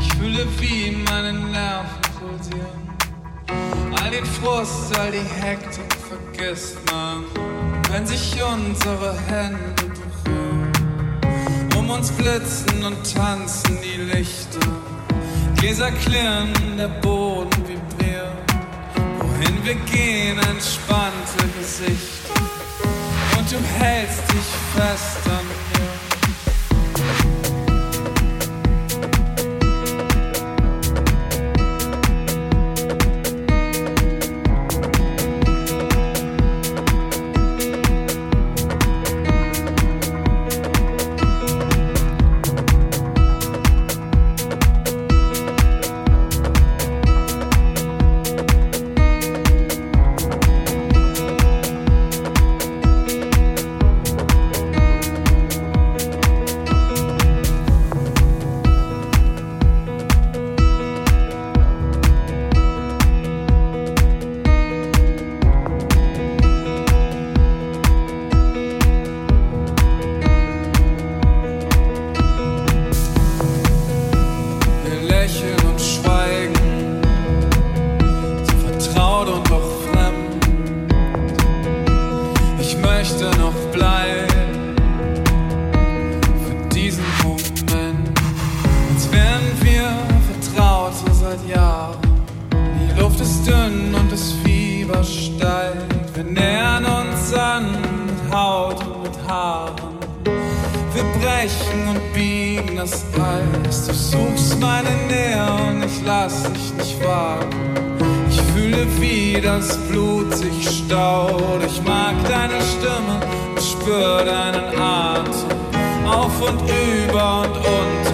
Ich fühle, wie in meinen Nerven pulsieren. All den Frust, all die Hektik vergisst man, wenn sich unsere Hände berühren. Um uns blitzen und tanzen die Lichter. Gläser klirren, der Boden vibriert. Wohin wir gehen, entspannte Gesichter. Und du hältst dich fest an Lächeln und Schweigen, so vertraut und doch fremd. Ich möchte noch bleiben für diesen Moment, als wären wir vertraut so seit Jahren. Die Luft ist dünn und das Fieber steigt, wir nähern uns. brechen und biegen das Eis. Du suchst meine Nähe und ich lass dich nicht wagen. Ich fühle, wie das Blut sich staut. Ich mag deine Stimme und spür deinen Atem. Auf und über und unter.